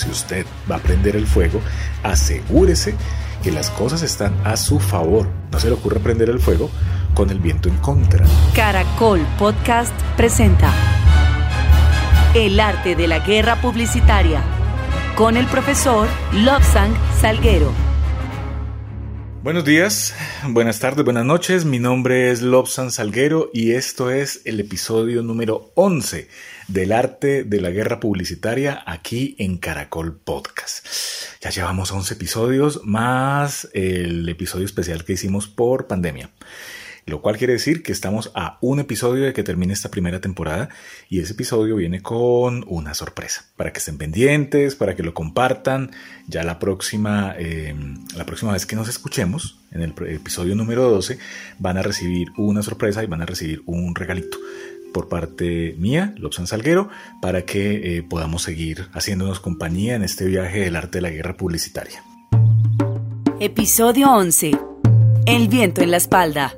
si usted va a prender el fuego, asegúrese que las cosas están a su favor. No se le ocurre prender el fuego con el viento en contra. Caracol Podcast presenta El arte de la guerra publicitaria con el profesor Lobsang Salguero. Buenos días, buenas tardes, buenas noches. Mi nombre es Lobsan Salguero y esto es el episodio número 11 del arte de la guerra publicitaria aquí en Caracol Podcast. Ya llevamos 11 episodios más el episodio especial que hicimos por pandemia lo cual quiere decir que estamos a un episodio de que termine esta primera temporada y ese episodio viene con una sorpresa para que estén pendientes, para que lo compartan. Ya la próxima, eh, la próxima vez que nos escuchemos, en el episodio número 12, van a recibir una sorpresa y van a recibir un regalito por parte mía, Lobsan Salguero, para que eh, podamos seguir haciéndonos compañía en este viaje del arte de la guerra publicitaria. Episodio 11. El viento en la espalda.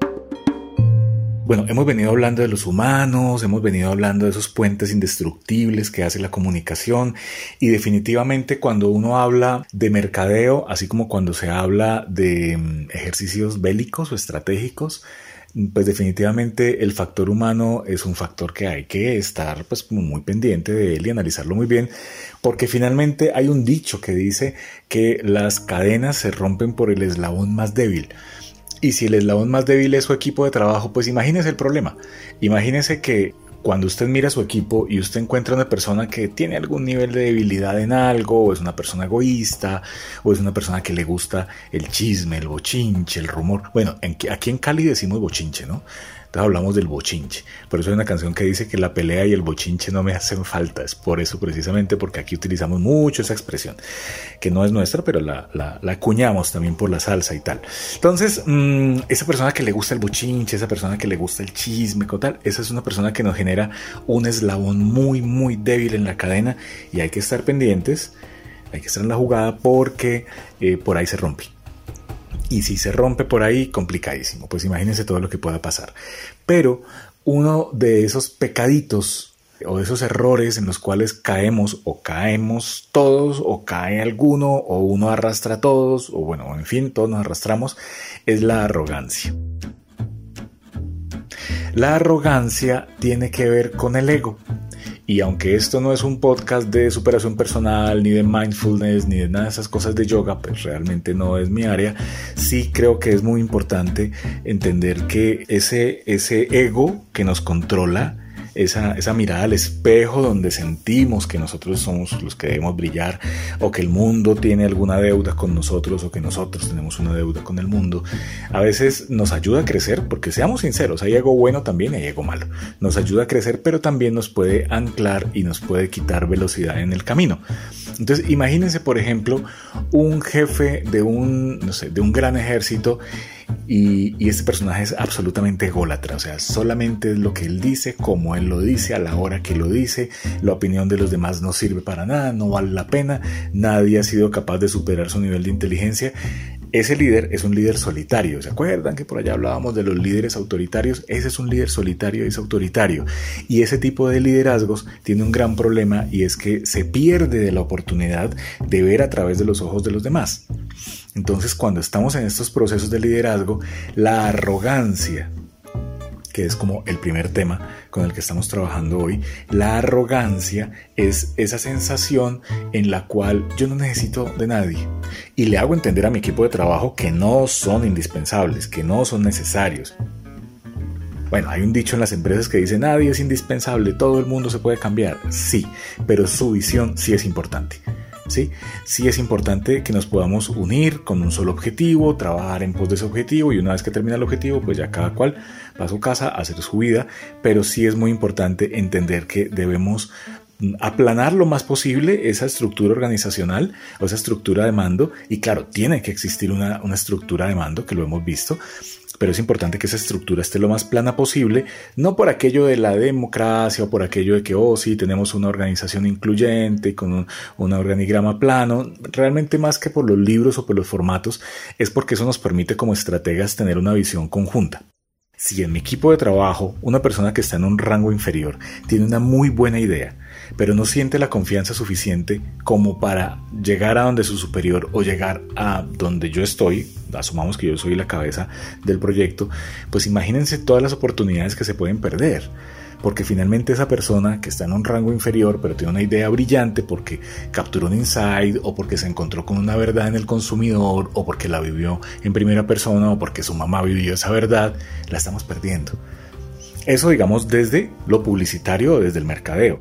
Bueno, hemos venido hablando de los humanos, hemos venido hablando de esos puentes indestructibles que hace la comunicación y definitivamente cuando uno habla de mercadeo, así como cuando se habla de mm, ejercicios bélicos o estratégicos, pues definitivamente el factor humano es un factor que hay que estar pues muy pendiente de él y analizarlo muy bien, porque finalmente hay un dicho que dice que las cadenas se rompen por el eslabón más débil. Y si el eslabón más débil es su equipo de trabajo, pues imagínese el problema. Imagínese que cuando usted mira su equipo y usted encuentra una persona que tiene algún nivel de debilidad en algo, o es una persona egoísta, o es una persona que le gusta el chisme, el bochinche, el rumor. Bueno, aquí en Cali decimos bochinche, ¿no? Entonces hablamos del bochinche. Por eso hay una canción que dice que la pelea y el bochinche no me hacen falta. Es por eso precisamente, porque aquí utilizamos mucho esa expresión, que no es nuestra, pero la, la, acuñamos también por la salsa y tal. Entonces, mm, esa persona que le gusta el bochinche, esa persona que le gusta el chisme, tal, esa es una persona que nos genera un eslabón muy, muy débil en la cadena y hay que estar pendientes, hay que estar en la jugada porque eh, por ahí se rompe y si se rompe por ahí, complicadísimo. Pues imagínense todo lo que pueda pasar. Pero uno de esos pecaditos o de esos errores en los cuales caemos o caemos todos o cae alguno o uno arrastra a todos o bueno, en fin, todos nos arrastramos, es la arrogancia. La arrogancia tiene que ver con el ego. Y aunque esto no es un podcast de superación personal, ni de mindfulness, ni de nada de esas cosas de yoga, pues realmente no es mi área, sí creo que es muy importante entender que ese, ese ego que nos controla, esa, esa mirada al espejo donde sentimos que nosotros somos los que debemos brillar o que el mundo tiene alguna deuda con nosotros o que nosotros tenemos una deuda con el mundo, a veces nos ayuda a crecer porque seamos sinceros, hay algo bueno también y hay algo malo. Nos ayuda a crecer pero también nos puede anclar y nos puede quitar velocidad en el camino. Entonces imagínense por ejemplo un jefe de un, no sé, de un gran ejército y, este personaje es absolutamente ególatra, o sea, solamente es lo que él dice, como él lo dice, a la hora que lo dice, la opinión de los demás no sirve para nada, no vale la pena, nadie ha sido capaz de superar su nivel de inteligencia. Ese líder es un líder solitario. ¿Se acuerdan que por allá hablábamos de los líderes autoritarios? Ese es un líder solitario, es autoritario. Y ese tipo de liderazgos tiene un gran problema y es que se pierde de la oportunidad de ver a través de los ojos de los demás. Entonces, cuando estamos en estos procesos de liderazgo, la arrogancia, que es como el primer tema con el que estamos trabajando hoy, la arrogancia es esa sensación en la cual yo no necesito de nadie y le hago entender a mi equipo de trabajo que no son indispensables, que no son necesarios. Bueno, hay un dicho en las empresas que dice nadie es indispensable, todo el mundo se puede cambiar. Sí, pero su visión sí es importante. ¿Sí? Sí es importante que nos podamos unir con un solo objetivo, trabajar en pos de ese objetivo y una vez que termina el objetivo, pues ya cada cual va a su casa a hacer su vida, pero sí es muy importante entender que debemos aplanar lo más posible esa estructura organizacional o esa estructura de mando y claro, tiene que existir una, una estructura de mando que lo hemos visto pero es importante que esa estructura esté lo más plana posible, no por aquello de la democracia o por aquello de que, oh, sí, tenemos una organización incluyente con un, organigrama plano, realmente más que por los libros o por los formatos, es porque eso nos permite como estrategas tener una visión conjunta. Si en mi equipo de trabajo una persona que está en un rango inferior tiene una muy buena idea, pero no siente la confianza suficiente como para llegar a donde su superior o llegar a donde yo estoy, asumamos que yo soy la cabeza del proyecto, pues imagínense todas las oportunidades que se pueden perder porque finalmente esa persona que está en un rango inferior pero tiene una idea brillante porque capturó un insight o porque se encontró con una verdad en el consumidor o porque la vivió en primera persona o porque su mamá vivió esa verdad, la estamos perdiendo. Eso digamos desde lo publicitario desde el mercadeo.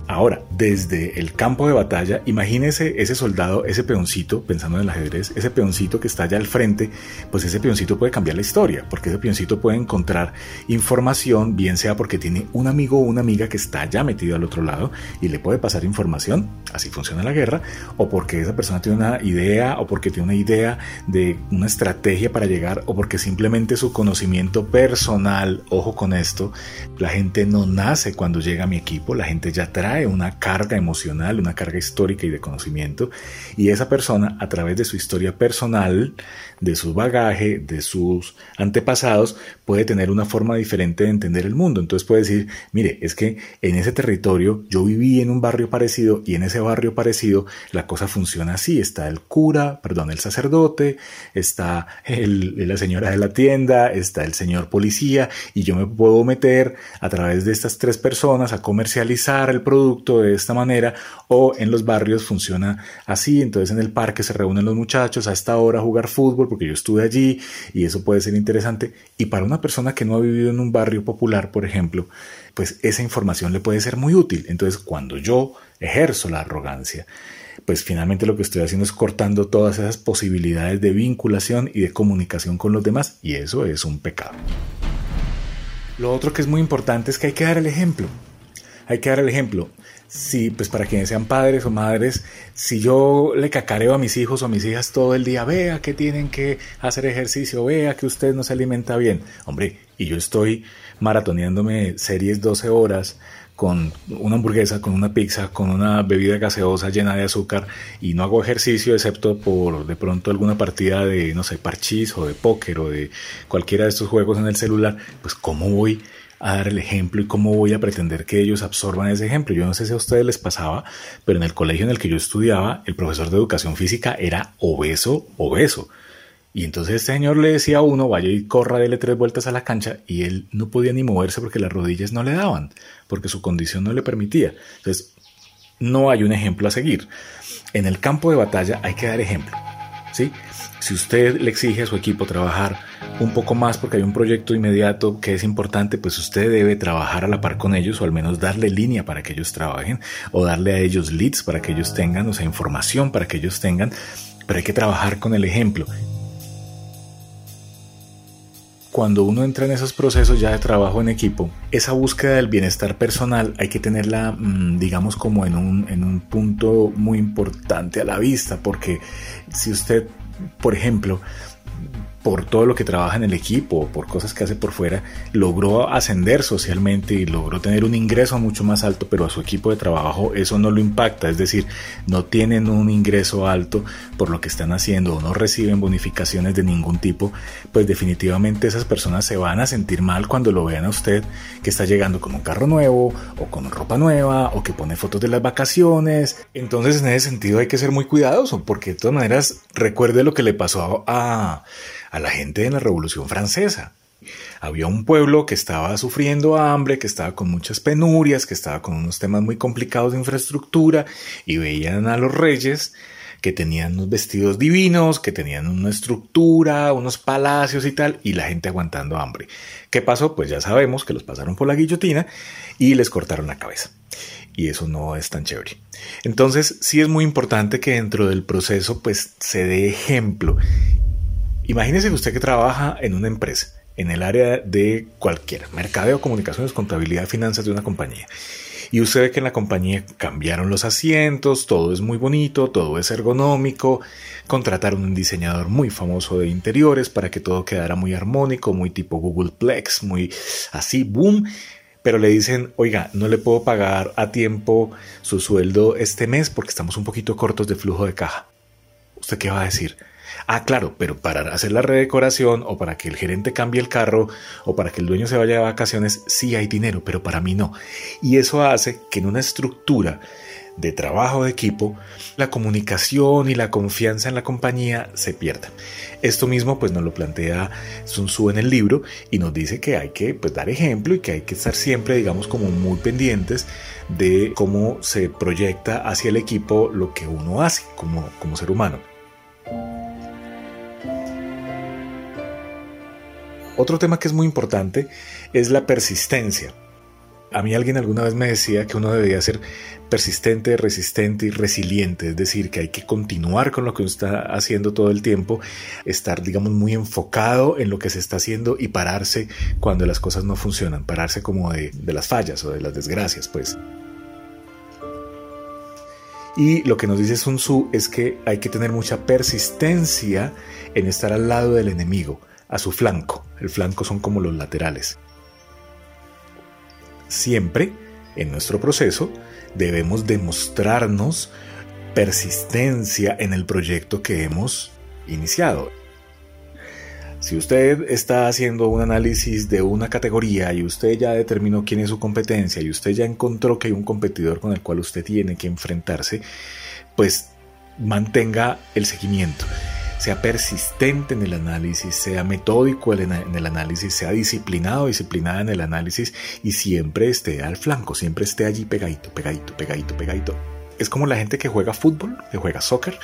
Ahora, desde el campo de batalla, imagínese ese soldado, ese peoncito, pensando en el ajedrez, ese peoncito que está allá al frente, pues ese peoncito puede cambiar la historia, porque ese peoncito puede encontrar información, bien sea porque tiene un amigo o una amiga que está ya metido al otro lado y le puede pasar información, así funciona la guerra, o porque esa persona tiene una idea, o porque tiene una idea de una estrategia para llegar, o porque simplemente su conocimiento personal, ojo con esto, la gente no nace cuando llega a mi equipo, la gente ya trae una carga emocional, una carga histórica y de conocimiento, y esa persona a través de su historia personal, de su bagaje, de sus antepasados, puede tener una forma diferente de entender el mundo. Entonces puede decir, mire, es que en ese territorio yo viví en un barrio parecido y en ese barrio parecido la cosa funciona así. Está el cura, perdón, el sacerdote, está la señora de la tienda, está el señor policía y yo me puedo meter a través de estas tres personas a comercializar el producto de esta manera o en los barrios funciona así. Entonces en el parque se reúnen los muchachos a esta hora a jugar fútbol porque yo estuve allí y eso puede ser interesante. Y para una persona que no ha vivido en un barrio popular, por ejemplo, pues esa información le puede ser muy útil. Entonces, cuando yo ejerzo la arrogancia, pues finalmente lo que estoy haciendo es cortando todas esas posibilidades de vinculación y de comunicación con los demás y eso es un pecado. Lo otro que es muy importante es que hay que dar el ejemplo. Hay que dar el ejemplo si, pues para quienes sean padres o madres, si yo le cacareo a mis hijos o a mis hijas todo el día, vea que tienen que hacer ejercicio, vea que usted no se alimenta bien, hombre, y yo estoy maratoneándome series 12 horas con una hamburguesa, con una pizza, con una bebida gaseosa llena de azúcar y no hago ejercicio excepto por de pronto alguna partida de, no sé, parchís o de póker o de cualquiera de estos juegos en el celular, pues ¿cómo voy a dar el ejemplo y cómo voy a pretender que ellos absorban ese ejemplo. Yo no sé si a ustedes les pasaba, pero en el colegio en el que yo estudiaba, el profesor de educación física era obeso, obeso. Y entonces este señor le decía a uno, vaya y corra, dele tres vueltas a la cancha, y él no podía ni moverse porque las rodillas no le daban, porque su condición no le permitía. Entonces, no hay un ejemplo a seguir. En el campo de batalla hay que dar ejemplo. ¿Sí? Si usted le exige a su equipo trabajar un poco más porque hay un proyecto inmediato que es importante, pues usted debe trabajar a la par con ellos o al menos darle línea para que ellos trabajen o darle a ellos leads para que ellos tengan, o sea, información para que ellos tengan, pero hay que trabajar con el ejemplo. Cuando uno entra en esos procesos ya de trabajo en equipo, esa búsqueda del bienestar personal hay que tenerla, mm, digamos, como en un, en un punto muy importante a la vista, porque si usted, por ejemplo, por todo lo que trabaja en el equipo, por cosas que hace por fuera, logró ascender socialmente y logró tener un ingreso mucho más alto, pero a su equipo de trabajo eso no lo impacta, es decir, no tienen un ingreso alto por lo que están haciendo o no reciben bonificaciones de ningún tipo, pues definitivamente esas personas se van a sentir mal cuando lo vean a usted que está llegando con un carro nuevo o con ropa nueva o que pone fotos de las vacaciones. Entonces en ese sentido hay que ser muy cuidadoso porque de todas maneras recuerde lo que le pasó a a la gente en la Revolución Francesa. Había un pueblo que estaba sufriendo hambre, que estaba con muchas penurias, que estaba con unos temas muy complicados de infraestructura y veían a los reyes que tenían unos vestidos divinos, que tenían una estructura, unos palacios y tal, y la gente aguantando hambre. ¿Qué pasó? Pues ya sabemos que los pasaron por la guillotina y les cortaron la cabeza. Y eso no es tan chévere. Entonces, sí es muy importante que dentro del proceso, pues se dé ejemplo Imagínese usted que trabaja en una empresa, en el área de cualquier, mercadeo, comunicaciones, contabilidad, finanzas de una compañía. Y usted ve que en la compañía cambiaron los asientos, todo es muy bonito, todo es ergonómico, contrataron un diseñador muy famoso de interiores para que todo quedara muy armónico, muy tipo Google Plex, muy así, boom. Pero le dicen, oiga, no le puedo pagar a tiempo su sueldo este mes porque estamos un poquito cortos de flujo de caja ¿usted qué va a decir? Ah, claro, pero para hacer la redecoración o para que el gerente cambie el carro o para que el dueño se vaya de vacaciones, sí hay dinero, pero para mí no. Y eso hace que en una estructura de trabajo de equipo, la comunicación y la confianza en la compañía se pierda. Esto mismo pues nos lo plantea Sun Tzu en el libro y nos dice que hay que pues, dar ejemplo y que hay que estar siempre digamos como muy pendientes de cómo se proyecta hacia el equipo lo que uno hace como, como ser humano. Otro tema que es muy importante es la persistencia. A mí alguien alguna vez me decía que uno debería ser persistente, resistente y resiliente, es decir, que hay que continuar con lo que uno está haciendo todo el tiempo, estar, digamos, muy enfocado en lo que se está haciendo y pararse cuando las cosas no funcionan, pararse como de, de las fallas o de las desgracias, pues. Y lo que nos dice Sun Tzu es que hay que tener mucha persistencia en estar al lado del enemigo, a su flanco. El flanco son como los laterales. Siempre, en nuestro proceso, debemos demostrarnos persistencia en el proyecto que hemos iniciado. Si usted está haciendo un análisis de una categoría y usted ya determinó quién es su competencia y usted ya encontró que hay un competidor con el cual usted tiene que enfrentarse, pues mantenga el seguimiento sea persistente en el análisis, sea metódico en el análisis, sea disciplinado, disciplinada en el análisis y siempre esté al flanco, siempre esté allí pegadito, pegadito, pegadito, pegadito. Es como la gente que juega fútbol, que juega soccer,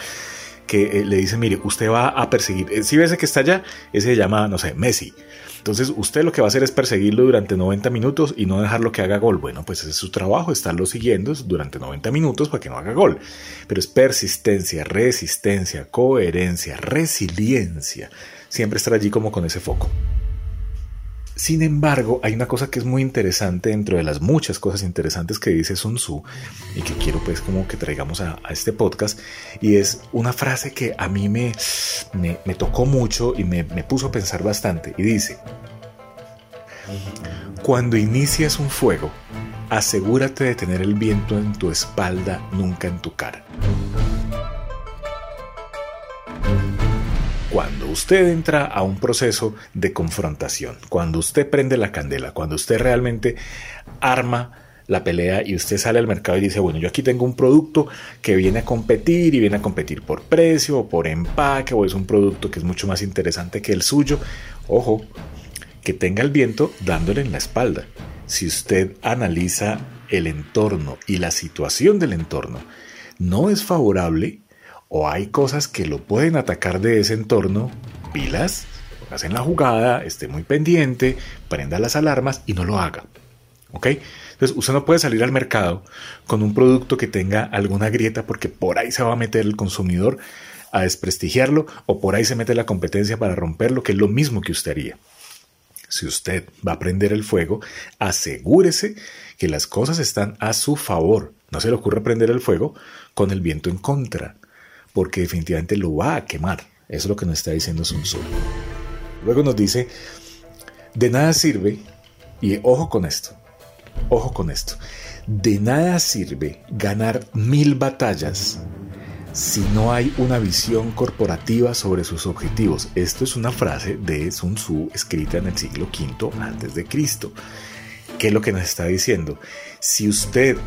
que eh, le dice, mire, usted va a perseguir, eh, si ves que está allá, ese se llama, no sé, Messi. Entonces usted lo que va a hacer es perseguirlo durante 90 minutos y no dejarlo que haga gol. Bueno, pues ese es su trabajo, estarlo siguiendo durante 90 minutos para que no haga gol. Pero es persistencia, resistencia, coherencia, resiliencia. Siempre estar allí como con ese foco. Sin embargo, hay una cosa que es muy interesante dentro de las muchas cosas interesantes que dice Sun Tzu y que quiero pues como que traigamos a, este podcast y es una frase que a mí me, me, tocó mucho y me, me puso a pensar bastante y dice, cuando inicias un fuego, asegúrate de tener el viento en tu espalda, nunca en tu cara. Cuando usted entra a un proceso de confrontación, cuando usted prende la candela, cuando usted realmente arma la pelea y usted sale al mercado y dice, bueno, yo aquí tengo un producto que viene a competir y viene a competir por precio o por empaque o es un producto que es mucho más interesante que el suyo, ojo, que tenga el viento dándole en la espalda. Si usted analiza el entorno y la situación del entorno no es favorable, o hay cosas que lo pueden atacar de ese entorno, pilas, hacen la jugada, esté muy pendiente, prenda las alarmas y no lo haga. ¿Ok? Entonces, usted no puede salir al mercado con un producto que tenga alguna grieta porque por ahí se va a meter el consumidor a desprestigiarlo o por ahí se mete la competencia para romperlo, que es lo mismo que usted haría. Si usted va a prender el fuego, asegúrese que las cosas están a su favor. No se le ocurre prender el fuego con el viento en contra porque definitivamente lo va a quemar. Eso es lo que nos está diciendo Sun Tzu. Luego nos dice, de nada sirve, y ojo con esto, ojo con esto, de nada sirve ganar mil batallas si no hay una visión corporativa sobre sus objetivos. Esto es una frase de Sun Tzu escrita en el siglo V antes de Cristo. ¿Qué es lo que nos está diciendo? Si usted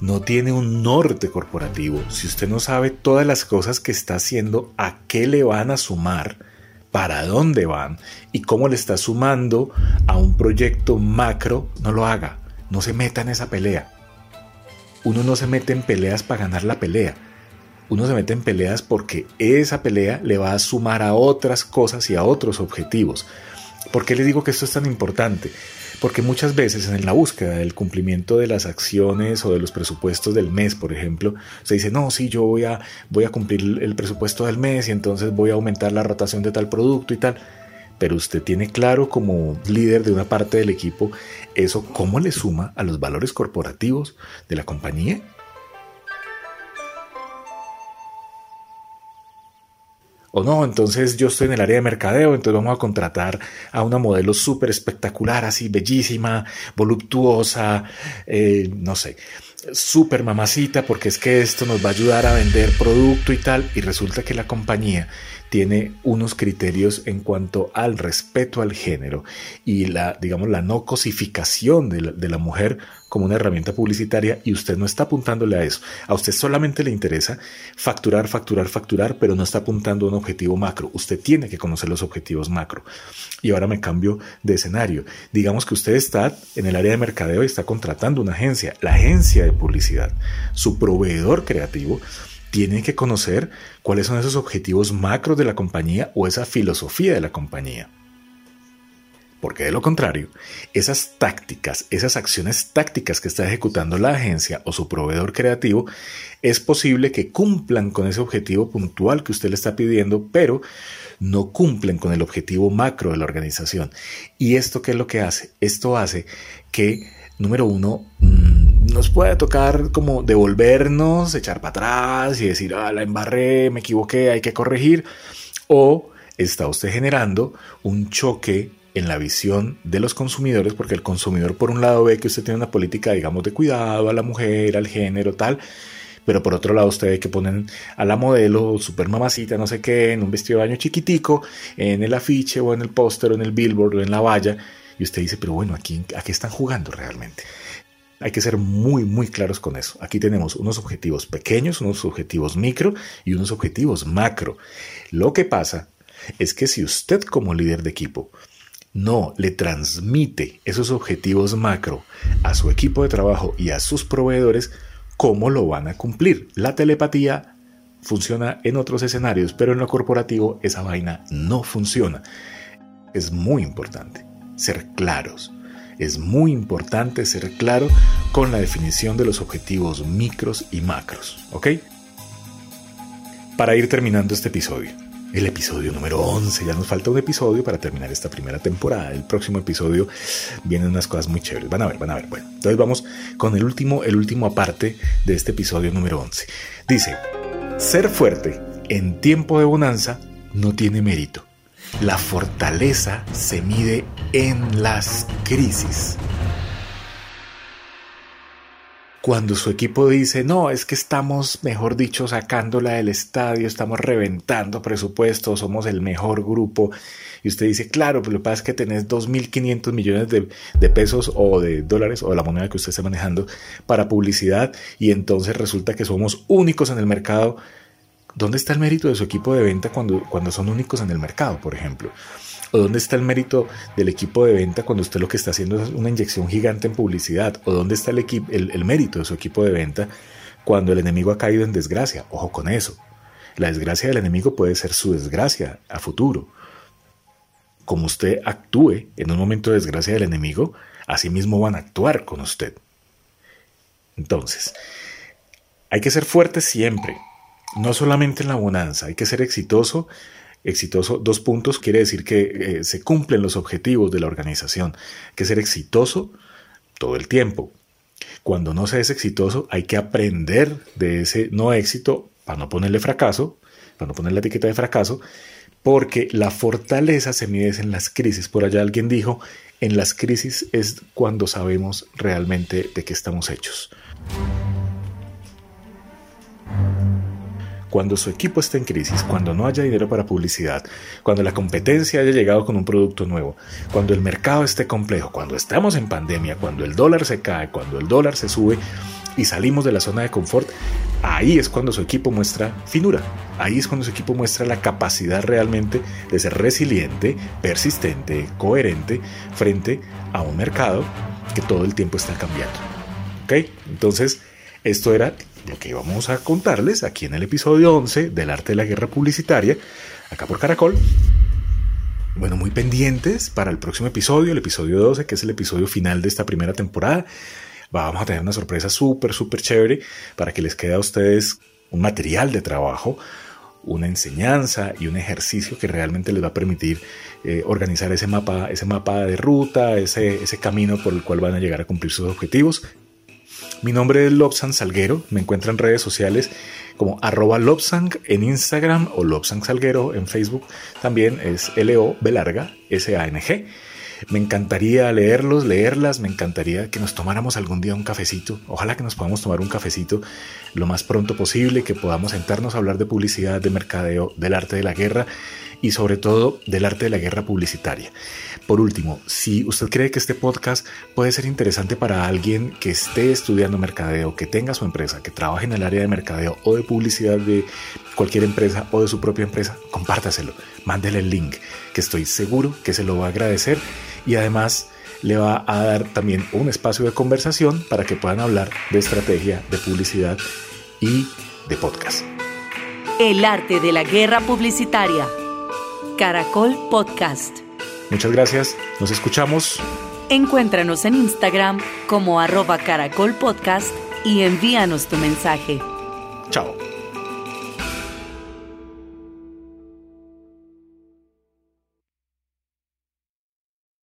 no tiene un norte corporativo, si usted no sabe todas las cosas que está haciendo, a qué le van a sumar, para dónde van y cómo le está sumando a un proyecto macro, no lo haga. No se meta en esa pelea. Uno no se mete en peleas para ganar la pelea. Uno se mete en peleas porque esa pelea le va a sumar a otras cosas y a otros objetivos. ¿Por qué les digo que esto es tan importante? Porque muchas veces en la búsqueda del cumplimiento de las acciones o de los presupuestos del mes, por ejemplo, se dice, no, sí, yo voy a, voy a cumplir el presupuesto del mes y entonces voy a aumentar la rotación de tal producto y tal. Pero usted tiene claro como líder de una parte del equipo eso cómo le suma a los valores corporativos de la compañía. O no, entonces yo estoy en el área de mercadeo, entonces vamos a contratar a una modelo súper espectacular, así bellísima, voluptuosa, eh, no sé. súper mamacita porque es que esto nos va a ayudar a vender producto y tal, y resulta que la compañía tiene unos criterios en cuanto al respeto al género y la, digamos, la no cosificación de la, de la mujer como una herramienta publicitaria y usted no está apuntándole a eso. A usted solamente le interesa facturar, facturar, facturar, pero no está apuntando a un objetivo macro. Usted tiene que conocer los objetivos macro. Y ahora me cambio de escenario. Digamos que usted está en el área de mercadeo y está contratando una agencia, la agencia de publicidad, su proveedor creativo tiene que conocer cuáles son esos objetivos macro de la compañía o esa filosofía de la compañía. Porque de lo contrario, esas tácticas, esas acciones tácticas que está ejecutando la agencia o su proveedor creativo, es posible que cumplan con ese objetivo puntual que usted le está pidiendo, pero no cumplen con el objetivo macro de la organización. ¿Y esto qué es lo que hace? Esto hace que, número uno, nos pueda tocar como devolvernos, echar para atrás y decir, ah, la embarré, me equivoqué, hay que corregir. O está usted generando un choque en la visión de los consumidores, porque el consumidor por un lado ve que usted tiene una política, digamos, de cuidado a la mujer, al género, tal, pero por otro lado usted ve que ponen a la modelo super mamacita, no sé qué, en un vestido de baño chiquitico, en el afiche o en el póster o en el billboard o en la valla, y usted dice, pero bueno, aquí, ¿a qué están jugando realmente? Hay que ser muy, muy claros con eso. Aquí tenemos unos objetivos pequeños, unos objetivos micro y unos objetivos macro. Lo que pasa es que si usted como líder de equipo no le transmite esos objetivos macro a su equipo de trabajo y a sus proveedores, ¿cómo lo van a cumplir? La telepatía funciona en otros escenarios, pero en lo corporativo esa vaina no funciona. Es muy importante ser claros. Es muy importante ser claro con la definición de los objetivos micros y macros, ¿ok? Para ir terminando este episodio, el episodio número 11. Ya nos falta un episodio para terminar esta primera temporada. El próximo episodio vienen unas cosas muy chéveres. Van a ver, van a ver. Bueno, entonces vamos con el último, el último aparte de este episodio número 11. Dice, ser fuerte en tiempo de bonanza no tiene mérito. La fortaleza se mide en las crisis cuando su equipo dice, no, es que estamos, mejor dicho, sacándola del estadio, estamos reventando presupuestos, somos el mejor grupo, y usted dice, claro, pero lo que pasa es que tenés 2.500 millones de, de, pesos o de dólares o de la moneda que usted esté manejando para publicidad, y entonces resulta que somos únicos en el mercado. ¿Dónde está el mérito de su equipo de venta cuando, cuando son únicos en el mercado, por ejemplo? ¿O dónde está el mérito del equipo de venta cuando usted lo que está haciendo es una inyección gigante en publicidad? ¿O dónde está el, el, el mérito de su equipo de venta cuando el enemigo ha caído en desgracia? Ojo con eso. La desgracia del enemigo puede ser su desgracia a futuro. Como usted actúe en un momento de desgracia del enemigo, así mismo van a actuar con usted. Entonces, hay que ser fuerte siempre, no solamente en la bonanza, hay que ser exitoso exitoso, dos puntos, quiere decir que eh, se cumplen los objetivos de la organización, que ser exitoso todo el tiempo. Cuando no se es exitoso, hay que aprender de ese no éxito para no ponerle fracaso, para no ponerle la etiqueta de fracaso, porque la fortaleza se mide en las crisis. Por allá alguien dijo, en las crisis es cuando sabemos realmente de qué estamos hechos. Cuando su equipo esté en crisis, cuando no haya dinero para publicidad, cuando la competencia haya llegado con un producto nuevo, cuando el mercado esté complejo, cuando estamos en pandemia, cuando el dólar se cae, cuando el dólar se sube y salimos de la zona de confort, ahí es cuando su equipo muestra finura, ahí es cuando su equipo muestra la capacidad realmente de ser resiliente, persistente, coherente frente a un mercado que todo el tiempo está cambiando. ¿Ok? Entonces, esto era lo que íbamos a contarles aquí en el episodio 11 del arte de la guerra publicitaria, acá por Caracol. Bueno, muy pendientes para el próximo episodio, el episodio 12, que es el episodio final de esta primera temporada. Vamos a tener una sorpresa súper, súper chévere para que les quede a ustedes un material de trabajo, una enseñanza y un ejercicio que realmente les va a permitir eh, organizar ese mapa, ese mapa de ruta, ese camino por el cual van a llegar a cumplir sus objetivos mi nombre es Lobsang Salguero, me encuentran en redes sociales como arroba Lobsang en Instagram o Lobsang Salguero en Facebook, también es L-O larga S-A-N-G. Me encantaría leerlos, leerlas, me encantaría que nos tomáramos algún día un cafecito. Ojalá que nos podamos tomar un cafecito lo más pronto posible, que podamos sentarnos a hablar de publicidad, de mercadeo, del arte de la guerra y sobre todo del arte de la guerra publicitaria. Por último, si usted cree que este podcast puede ser interesante para alguien que esté estudiando mercadeo, que tenga su empresa, que trabaje en el área de mercadeo o de publicidad de cualquier empresa o de su propia empresa, compártaselo, mándele el link, que estoy seguro que se lo va a agradecer y además le va a dar también un espacio de conversación para que puedan hablar de estrategia, de publicidad y de podcast. El arte de la guerra publicitaria. Caracol Podcast. Muchas gracias, nos escuchamos. Encuéntranos en Instagram como arroba Caracol Podcast y envíanos tu mensaje. Chao.